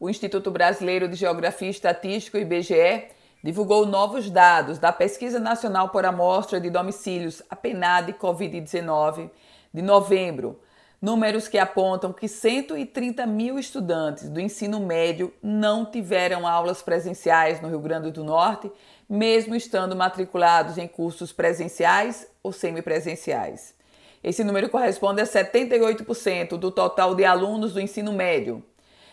o Instituto Brasileiro de Geografia e Estatística, IBGE, divulgou novos dados da Pesquisa Nacional por Amostra de Domicílios, a PNAD Covid-19, de novembro. Números que apontam que 130 mil estudantes do ensino médio não tiveram aulas presenciais no Rio Grande do Norte, mesmo estando matriculados em cursos presenciais ou semipresenciais. Esse número corresponde a 78% do total de alunos do ensino médio.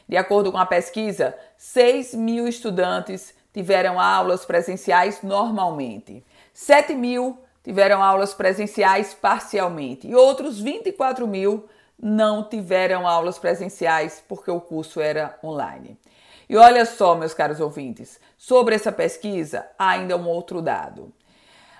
De acordo com a pesquisa, 6 mil estudantes tiveram aulas presenciais normalmente, 7 mil tiveram aulas presenciais parcialmente e outros 24 mil não tiveram aulas presenciais porque o curso era online. E olha só, meus caros ouvintes, sobre essa pesquisa, ainda um outro dado.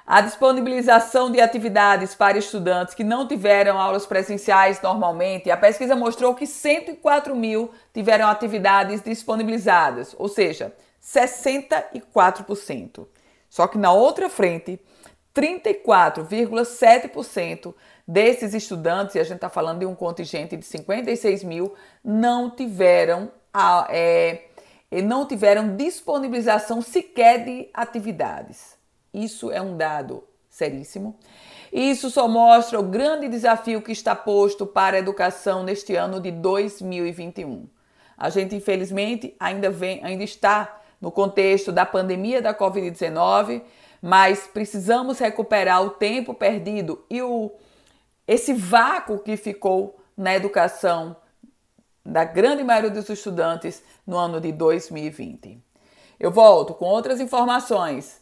A disponibilização de atividades para estudantes que não tiveram aulas presenciais normalmente, a pesquisa mostrou que 104 mil tiveram atividades disponibilizadas, ou seja, 64%. Só que na outra frente, 34,7% desses estudantes, e a gente está falando de um contingente de 56 mil, não tiveram, é, não tiveram disponibilização sequer de atividades. Isso é um dado seríssimo. Isso só mostra o grande desafio que está posto para a educação neste ano de 2021. A gente, infelizmente, ainda, vem, ainda está no contexto da pandemia da Covid-19, mas precisamos recuperar o tempo perdido e o, esse vácuo que ficou na educação da grande maioria dos estudantes no ano de 2020. Eu volto com outras informações